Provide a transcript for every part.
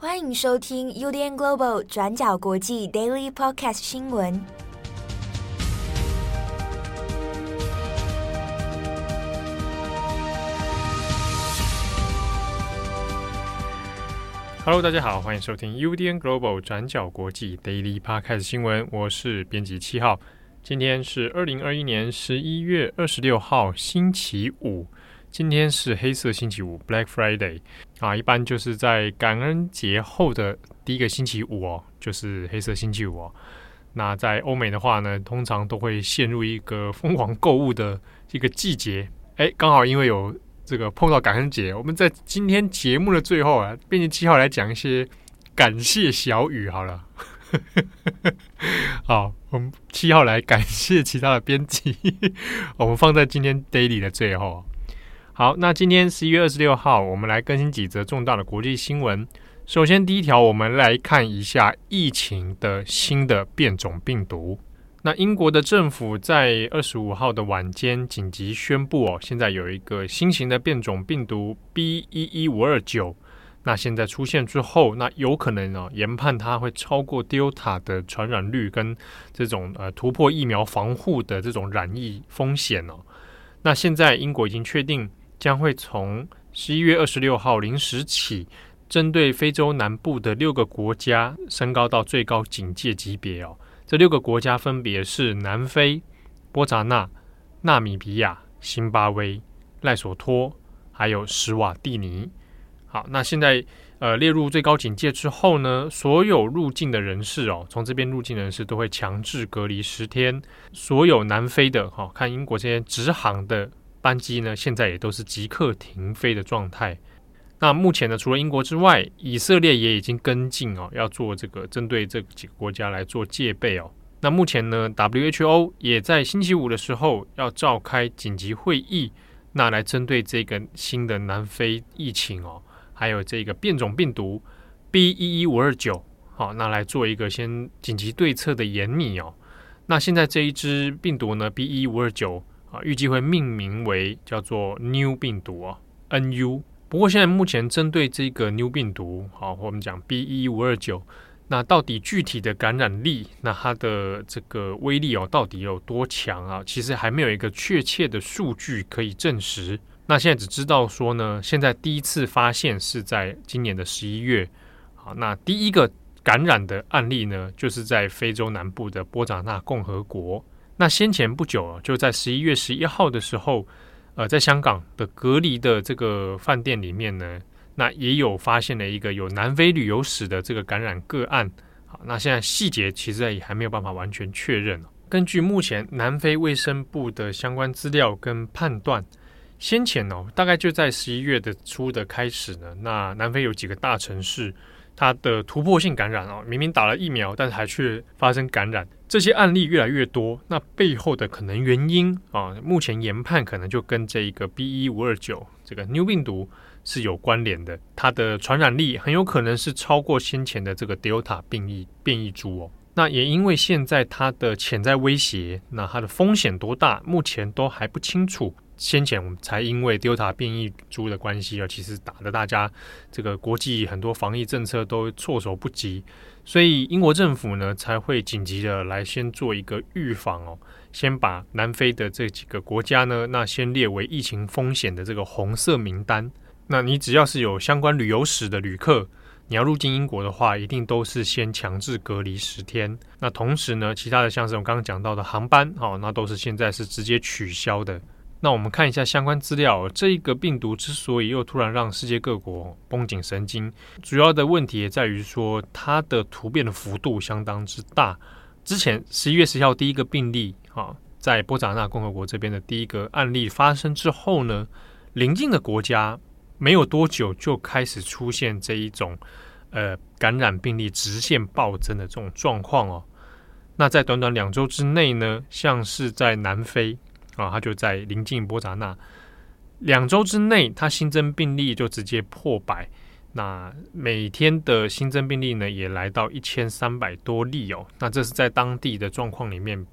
欢迎收听 UDN Global 转角国际 Daily Podcast 新闻。Hello，大家好，欢迎收听 UDN Global 转角国际 Daily Podcast 新闻。我是编辑七号，今天是二零二一年十一月二十六号，星期五。今天是黑色星期五 （Black Friday） 啊，一般就是在感恩节后的第一个星期五哦，就是黑色星期五哦。那在欧美的话呢，通常都会陷入一个疯狂购物的一个季节。哎，刚好因为有。这个碰到感恩节，我们在今天节目的最后啊，编辑七号来讲一些感谢小雨好了。好，我们七号来感谢其他的编辑，我们放在今天 daily 的最后。好，那今天十一月二十六号，我们来更新几则重大的国际新闻。首先，第一条，我们来看一下疫情的新的变种病毒。那英国的政府在二十五号的晚间紧急宣布哦，现在有一个新型的变种病毒 B 一一五二九，那现在出现之后，那有可能哦，研判它会超过 Delta 的传染率跟这种呃突破疫苗防护的这种染疫风险哦。那现在英国已经确定将会从十一月二十六号零时起，针对非洲南部的六个国家升高到最高警戒级别哦。这六个国家分别是南非、波扎纳、纳米比亚、辛巴威、赖索托，还有史瓦蒂尼。好，那现在呃列入最高警戒之后呢，所有入境的人士哦，从这边入境人士都会强制隔离十天。所有南非的哈、哦，看英国这些直航的班机呢，现在也都是即刻停飞的状态。那目前呢，除了英国之外，以色列也已经跟进哦，要做这个针对这几个国家来做戒备哦。那目前呢，WHO 也在星期五的时候要召开紧急会议，那来针对这个新的南非疫情哦，还有这个变种病毒 B 一一五二九，好，那来做一个先紧急对策的研拟哦。那现在这一支病毒呢，B 一一五二九啊，预计会命名为叫做 New 病毒啊，NU。不过，现在目前针对这个 New 病毒，好，我们讲 B 一五二九，那到底具体的感染力，那它的这个威力哦，到底有多强啊？其实还没有一个确切的数据可以证实。那现在只知道说呢，现在第一次发现是在今年的十一月，好，那第一个感染的案例呢，就是在非洲南部的波札那共和国。那先前不久啊，就在十一月十一号的时候。呃，在香港的隔离的这个饭店里面呢，那也有发现了一个有南非旅游史的这个感染个案。好，那现在细节其实也还没有办法完全确认。根据目前南非卫生部的相关资料跟判断，先前哦，大概就在十一月的初的开始呢，那南非有几个大城市。它的突破性感染哦，明明打了疫苗，但是还却发生感染，这些案例越来越多。那背后的可能原因啊，目前研判可能就跟这一个 B 一五二九这个 New 病毒是有关联的。它的传染力很有可能是超过先前的这个 Delta 变异变异株哦。那也因为现在它的潜在威胁，那它的风险多大，目前都还不清楚。先前我们才因为 Delta 变异株的关系啊，其实打得大家这个国际很多防疫政策都措手不及，所以英国政府呢才会紧急的来先做一个预防哦，先把南非的这几个国家呢，那先列为疫情风险的这个红色名单。那你只要是有相关旅游史的旅客，你要入境英国的话，一定都是先强制隔离十天。那同时呢，其他的像是我刚刚讲到的航班，哦，那都是现在是直接取消的。那我们看一下相关资料，这一个病毒之所以又突然让世界各国绷紧神经，主要的问题也在于说它的突变的幅度相当之大。之前十一月十号第一个病例啊，在波札那共和国这边的第一个案例发生之后呢，邻近的国家没有多久就开始出现这一种呃感染病例直线暴增的这种状况哦。那在短短两周之内呢，像是在南非。啊，他就在临近波札那，两周之内，他新增病例就直接破百。那每天的新增病例呢，也来到一千三百多例哦。那这是在当地的状况里面，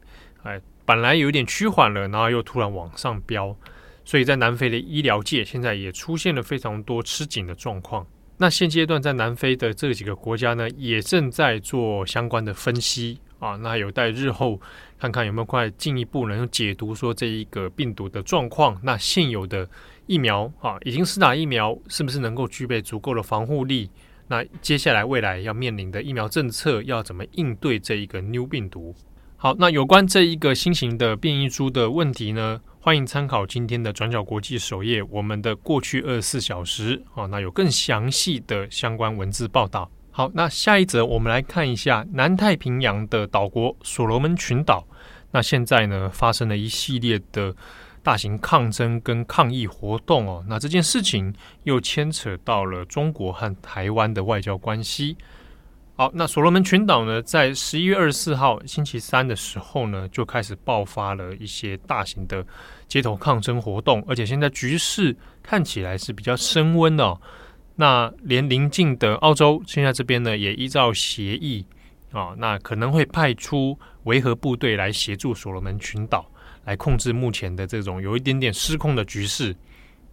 哎，本来有点趋缓了，然后又突然往上飙，所以在南非的医疗界现在也出现了非常多吃紧的状况。那现阶段在南非的这几个国家呢，也正在做相关的分析啊，那有待日后看看有没有快进一步能解读说这一个病毒的状况。那现有的疫苗啊，已经施打疫苗是不是能够具备足够的防护力？那接下来未来要面临的疫苗政策要怎么应对这一个 New 病毒？好，那有关这一个新型的变异株的问题呢，欢迎参考今天的转角国际首页，我们的过去二十四小时啊，那有更详细的相关文字报道。好，那下一则我们来看一下南太平洋的岛国所罗门群岛，那现在呢发生了一系列的。大型抗争跟抗议活动哦，那这件事情又牵扯到了中国和台湾的外交关系。好，那所罗门群岛呢，在十一月二十四号星期三的时候呢，就开始爆发了一些大型的街头抗争活动，而且现在局势看起来是比较升温哦。那连邻近的澳洲，现在这边呢，也依照协议啊，那可能会派出维和部队来协助所罗门群岛。来控制目前的这种有一点点失控的局势。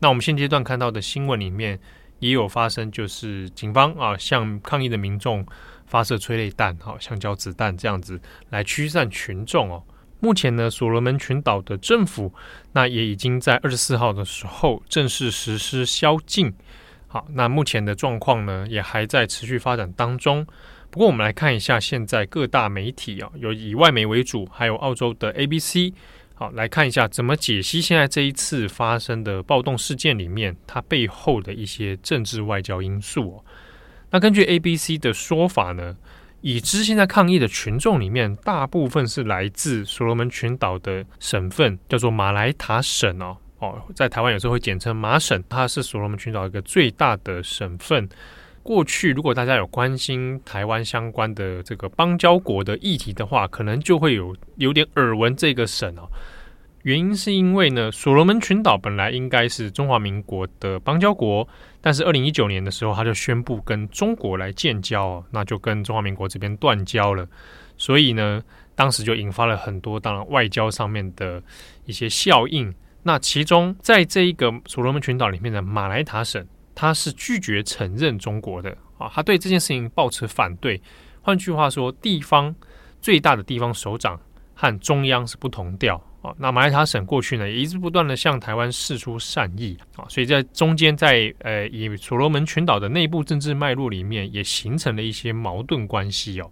那我们现阶段看到的新闻里面也有发生，就是警方啊向抗议的民众发射催泪弹、哈橡胶子弹这样子来驱散群众哦。目前呢，所罗门群岛的政府那也已经在二十四号的时候正式实施宵禁。好，那目前的状况呢也还在持续发展当中。不过我们来看一下现在各大媒体啊，有以外媒为主，还有澳洲的 ABC。好，来看一下怎么解析现在这一次发生的暴动事件里面，它背后的一些政治外交因素哦。那根据 ABC 的说法呢，已知现在抗议的群众里面，大部分是来自所罗门群岛的省份，叫做马来塔省哦。哦，在台湾有时候会简称马省，它是所罗门群岛一个最大的省份。过去，如果大家有关心台湾相关的这个邦交国的议题的话，可能就会有有点耳闻这个省哦。原因是因为呢，所罗门群岛本来应该是中华民国的邦交国，但是二零一九年的时候，他就宣布跟中国来建交，那就跟中华民国这边断交了。所以呢，当时就引发了很多当然外交上面的一些效应。那其中，在这一个所罗门群岛里面的马来塔省。他是拒绝承认中国的啊，他对这件事情抱持反对。换句话说，地方最大的地方首长和中央是不同调啊。那马来塔省过去呢，也一直不断的向台湾释出善意啊，所以在中间在呃以所罗门群岛的内部政治脉络里面，也形成了一些矛盾关系哦。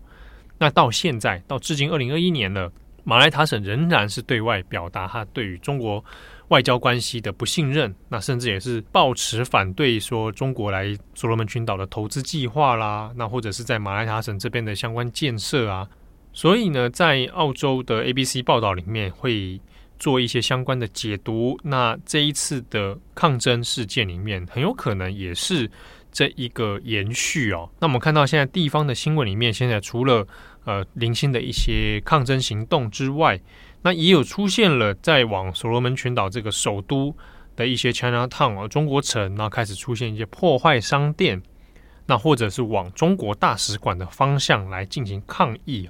那到现在到至今二零二一年了，马来塔省仍然是对外表达他对于中国。外交关系的不信任，那甚至也是抱持反对，说中国来所罗门群岛的投资计划啦，那或者是在马来塔省这边的相关建设啊。所以呢，在澳洲的 ABC 报道里面会做一些相关的解读。那这一次的抗争事件里面，很有可能也是这一个延续哦。那我们看到现在地方的新闻里面，现在除了呃零星的一些抗争行动之外，那也有出现了，在往所罗门群岛这个首都的一些 Chinatown 中国城，那开始出现一些破坏商店，那或者是往中国大使馆的方向来进行抗议。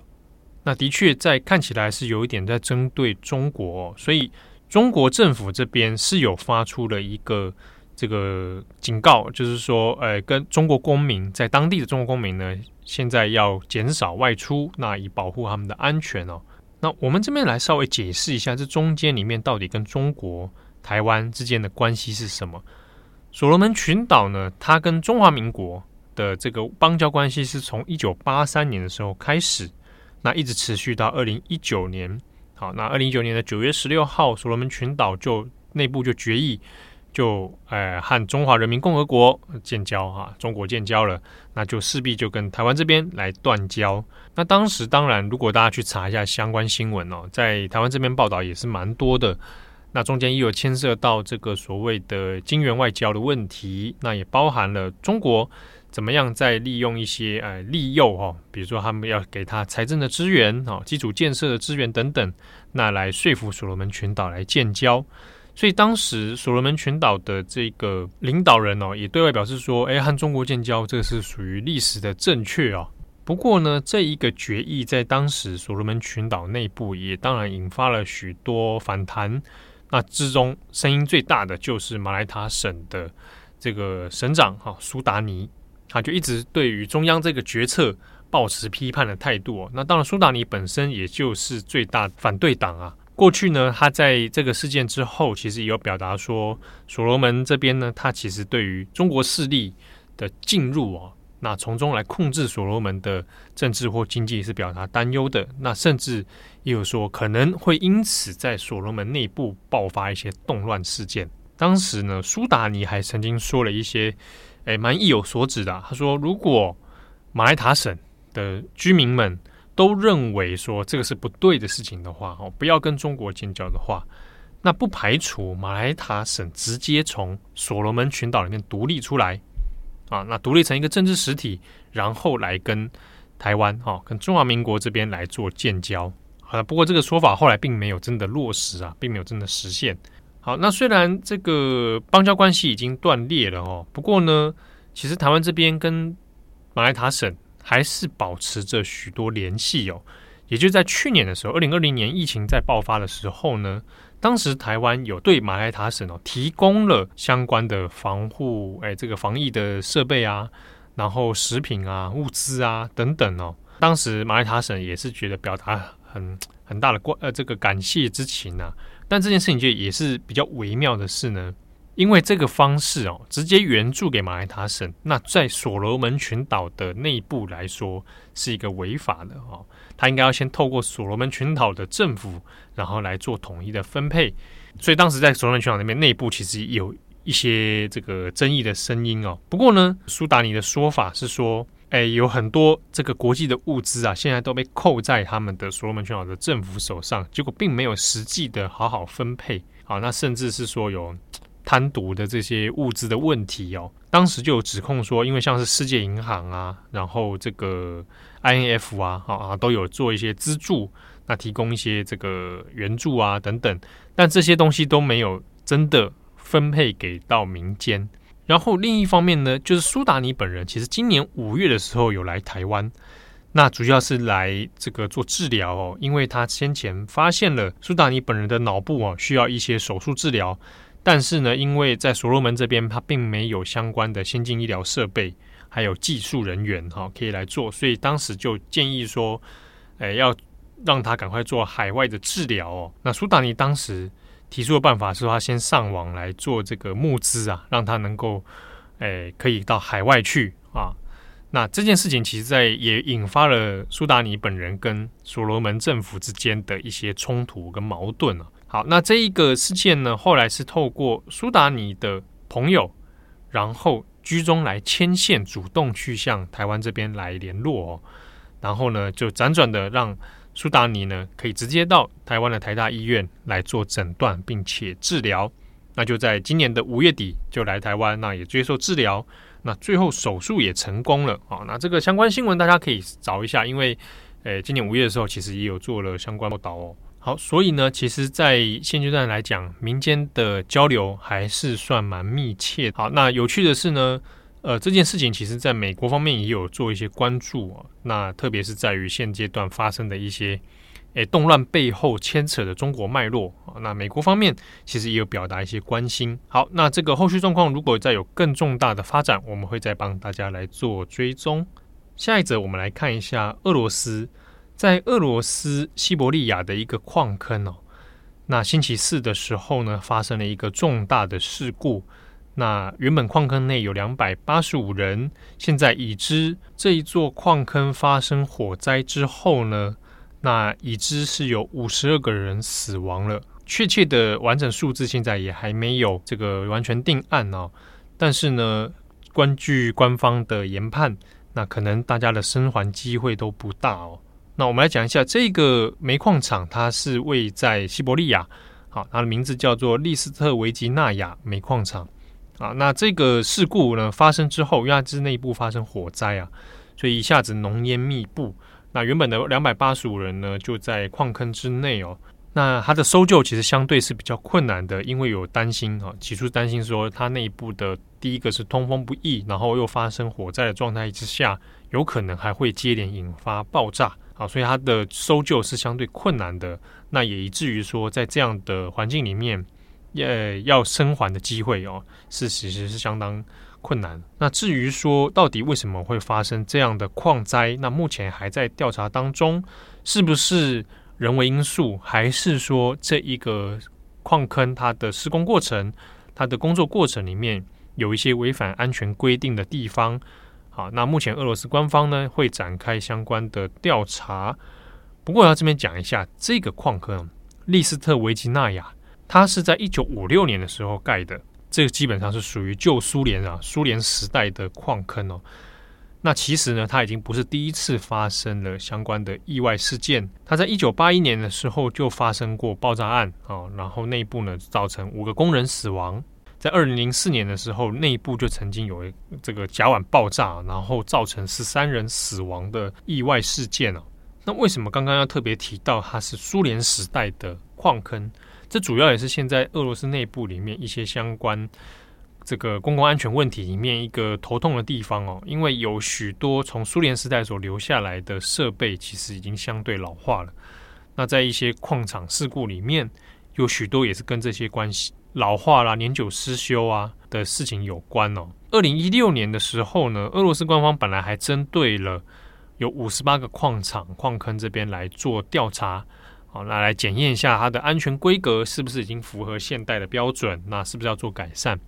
那的确在看起来是有一点在针对中国，所以中国政府这边是有发出了一个这个警告，就是说，呃，跟中国公民在当地的中国公民呢，现在要减少外出，那以保护他们的安全哦。那我们这边来稍微解释一下，这中间里面到底跟中国台湾之间的关系是什么？所罗门群岛呢，它跟中华民国的这个邦交关系是从一九八三年的时候开始，那一直持续到二零一九年。好，那二零一九年的九月十六号，所罗门群岛就内部就决议。就呃和中华人民共和国建交哈，中国建交了，那就势必就跟台湾这边来断交。那当时当然，如果大家去查一下相关新闻哦，在台湾这边报道也是蛮多的。那中间也有牵涉到这个所谓的金援外交的问题，那也包含了中国怎么样在利用一些呃利诱哈，比如说他们要给他财政的资源啊、基础建设的资源等等，那来说服所罗门群岛来建交。所以当时所罗门群岛的这个领导人哦，也对外表示说：“哎，和中国建交，这个是属于历史的正确哦。”不过呢，这一个决议在当时所罗门群岛内部也当然引发了许多反弹。那之中声音最大的就是马来塔省的这个省长哈苏达尼他就一直对于中央这个决策抱持批判的态度哦。那当然，苏达尼本身也就是最大反对党啊。过去呢，他在这个事件之后，其实也有表达说，所罗门这边呢，他其实对于中国势力的进入哦，那从中来控制所罗门的政治或经济是表达担忧的。那甚至也有说，可能会因此在所罗门内部爆发一些动乱事件。当时呢，苏达尼还曾经说了一些。诶，蛮意有所指的。他说，如果马来塔省的居民们都认为说这个是不对的事情的话，哦，不要跟中国建交的话，那不排除马来塔省直接从所罗门群岛里面独立出来啊，那独立成一个政治实体，然后来跟台湾哦，跟中华民国这边来做建交好啊。不过这个说法后来并没有真的落实啊，并没有真的实现。好，那虽然这个邦交关系已经断裂了哦，不过呢，其实台湾这边跟马来塔省还是保持着许多联系哦。也就在去年的时候，二零二零年疫情在爆发的时候呢，当时台湾有对马来塔省哦提供了相关的防护，哎，这个防疫的设备啊，然后食品啊、物资啊等等哦。当时马来塔省也是觉得表达很很大的关呃这个感谢之情呐、啊。但这件事情就也是比较微妙的事呢，因为这个方式哦，直接援助给马来塔省，那在所罗门群岛的内部来说是一个违法的哦，他应该要先透过所罗门群岛的政府，然后来做统一的分配。所以当时在所罗门群岛那边内部其实有一些这个争议的声音哦。不过呢，苏达尼的说法是说。哎，有很多这个国际的物资啊，现在都被扣在他们的所罗门群岛的政府手上，结果并没有实际的好好分配好。那甚至是说有贪渎的这些物资的问题哦。当时就有指控说，因为像是世界银行啊，然后这个 INF 啊，啊都有做一些资助，那提供一些这个援助啊等等，但这些东西都没有真的分配给到民间。然后另一方面呢，就是苏达尼本人，其实今年五月的时候有来台湾，那主要是来这个做治疗哦，因为他先前发现了苏达尼本人的脑部哦需要一些手术治疗，但是呢，因为在所罗门这边他并没有相关的先进医疗设备，还有技术人员哈可以来做，所以当时就建议说，诶要让他赶快做海外的治疗哦。那苏达尼当时。提出的办法是，他先上网来做这个募资啊，让他能够，诶、可以到海外去啊。那这件事情其实在也引发了苏达尼本人跟所罗门政府之间的一些冲突跟矛盾啊。好，那这一个事件呢，后来是透过苏达尼的朋友，然后居中来牵线，主动去向台湾这边来联络哦，然后呢，就辗转的让。苏达尼呢，可以直接到台湾的台大医院来做诊断，并且治疗。那就在今年的五月底就来台湾，那也接受治疗。那最后手术也成功了啊。那这个相关新闻大家可以找一下，因为诶，今年五月的时候其实也有做了相关报道哦。好，所以呢，其实，在现阶段来讲，民间的交流还是算蛮密切。好，那有趣的是呢。呃，这件事情其实在美国方面也有做一些关注啊。那特别是在于现阶段发生的一些诶动乱背后牵扯的中国脉络啊。那美国方面其实也有表达一些关心。好，那这个后续状况如果再有更重大的发展，我们会再帮大家来做追踪。下一则我们来看一下俄罗斯，在俄罗斯西伯利亚的一个矿坑哦。那星期四的时候呢，发生了一个重大的事故。那原本矿坑内有两百八十五人，现在已知这一座矿坑发生火灾之后呢，那已知是有五十二个人死亡了。确切的完整数字现在也还没有这个完全定案哦。但是呢，根据官方的研判，那可能大家的生还机会都不大哦。那我们来讲一下这个煤矿厂，它是位在西伯利亚，好，它的名字叫做利斯特维吉纳亚煤矿厂。啊，那这个事故呢发生之后，因为它是内部发生火灾啊，所以一下子浓烟密布。那原本的两百八十五人呢，就在矿坑之内哦。那它的搜救其实相对是比较困难的，因为有担心啊，起初担心说它内部的第一个是通风不易，然后又发生火灾的状态之下，有可能还会接连引发爆炸啊，所以它的搜救是相对困难的。那也以至于说，在这样的环境里面。呃要生还的机会哦，是其实是相当困难。那至于说到底为什么会发生这样的矿灾，那目前还在调查当中，是不是人为因素，还是说这一个矿坑它的施工过程、它的工作过程里面有一些违反安全规定的地方？好，那目前俄罗斯官方呢会展开相关的调查。不过我要这边讲一下，这个矿坑利斯特维吉纳亚，它是在一九五六年的时候盖的。这个基本上是属于旧苏联啊，苏联时代的矿坑哦。那其实呢，它已经不是第一次发生了相关的意外事件。它在一九八一年的时候就发生过爆炸案啊，然后内部呢造成五个工人死亡。在二零零四年的时候，内部就曾经有这个甲烷爆炸，然后造成十三人死亡的意外事件哦。那为什么刚刚要特别提到它是苏联时代的矿坑？这主要也是现在俄罗斯内部里面一些相关这个公共安全问题里面一个头痛的地方哦，因为有许多从苏联时代所留下来的设备其实已经相对老化了。那在一些矿场事故里面，有许多也是跟这些关系老化啦、年久失修啊的事情有关哦。二零一六年的时候呢，俄罗斯官方本来还针对了有五十八个矿场矿坑这边来做调查。好，那来检验一下它的安全规格是不是已经符合现代的标准？那是不是要做改善？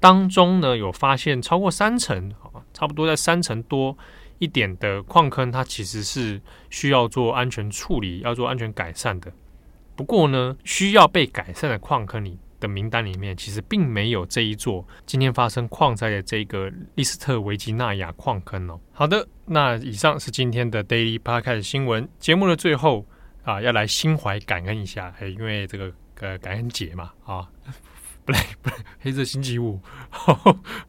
当中呢，有发现超过三成，差不多在三成多一点的矿坑，它其实是需要做安全处理、要做安全改善的。不过呢，需要被改善的矿坑里的名单里面，其实并没有这一座今天发生矿灾的这个利斯特维吉纳亚矿坑哦。好的，那以上是今天的 Daily Podcast 新闻节目的最后。啊，要来心怀感恩一下，嘿，因为这个呃感恩节嘛，啊，不对不对，黑色星期五，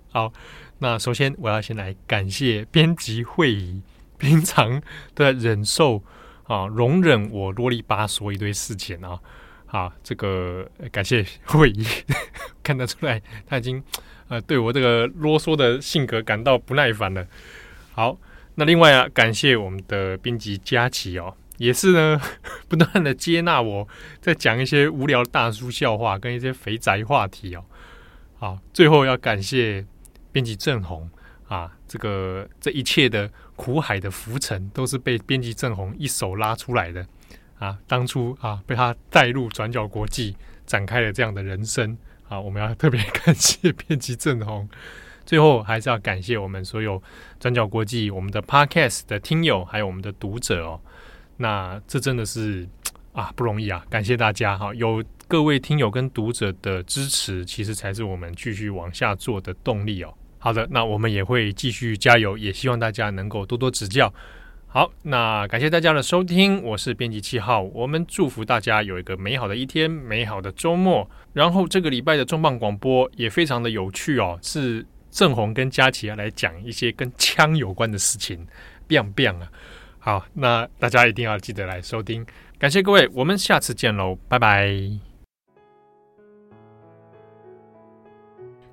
好，那首先我要先来感谢编辑会议，平常都在忍受啊，容忍我啰里吧嗦一堆事情啊，好，这个感谢会议，看得出来他已经呃对我这个啰嗦的性格感到不耐烦了。好，那另外啊，感谢我们的编辑佳琪哦。也是呢，不断的接纳我在讲一些无聊的大叔笑话跟一些肥宅话题哦。好，最后要感谢编辑郑红啊，这个这一切的苦海的浮沉都是被编辑郑红一手拉出来的啊。当初啊，被他带入转角国际，展开了这样的人生啊。我们要特别感谢编辑郑红。最后还是要感谢我们所有转角国际我们的 Podcast 的听友，还有我们的读者哦。那这真的是啊不容易啊！感谢大家哈，有各位听友跟读者的支持，其实才是我们继续往下做的动力哦。好的，那我们也会继续加油，也希望大家能够多多指教。好，那感谢大家的收听，我是编辑七号，我们祝福大家有一个美好的一天，美好的周末。然后这个礼拜的重磅广播也非常的有趣哦，是郑红跟佳琪来讲一些跟枪有关的事情，biang biang 啊。好，那大家一定要记得来收听，感谢各位，我们下次见喽，拜拜。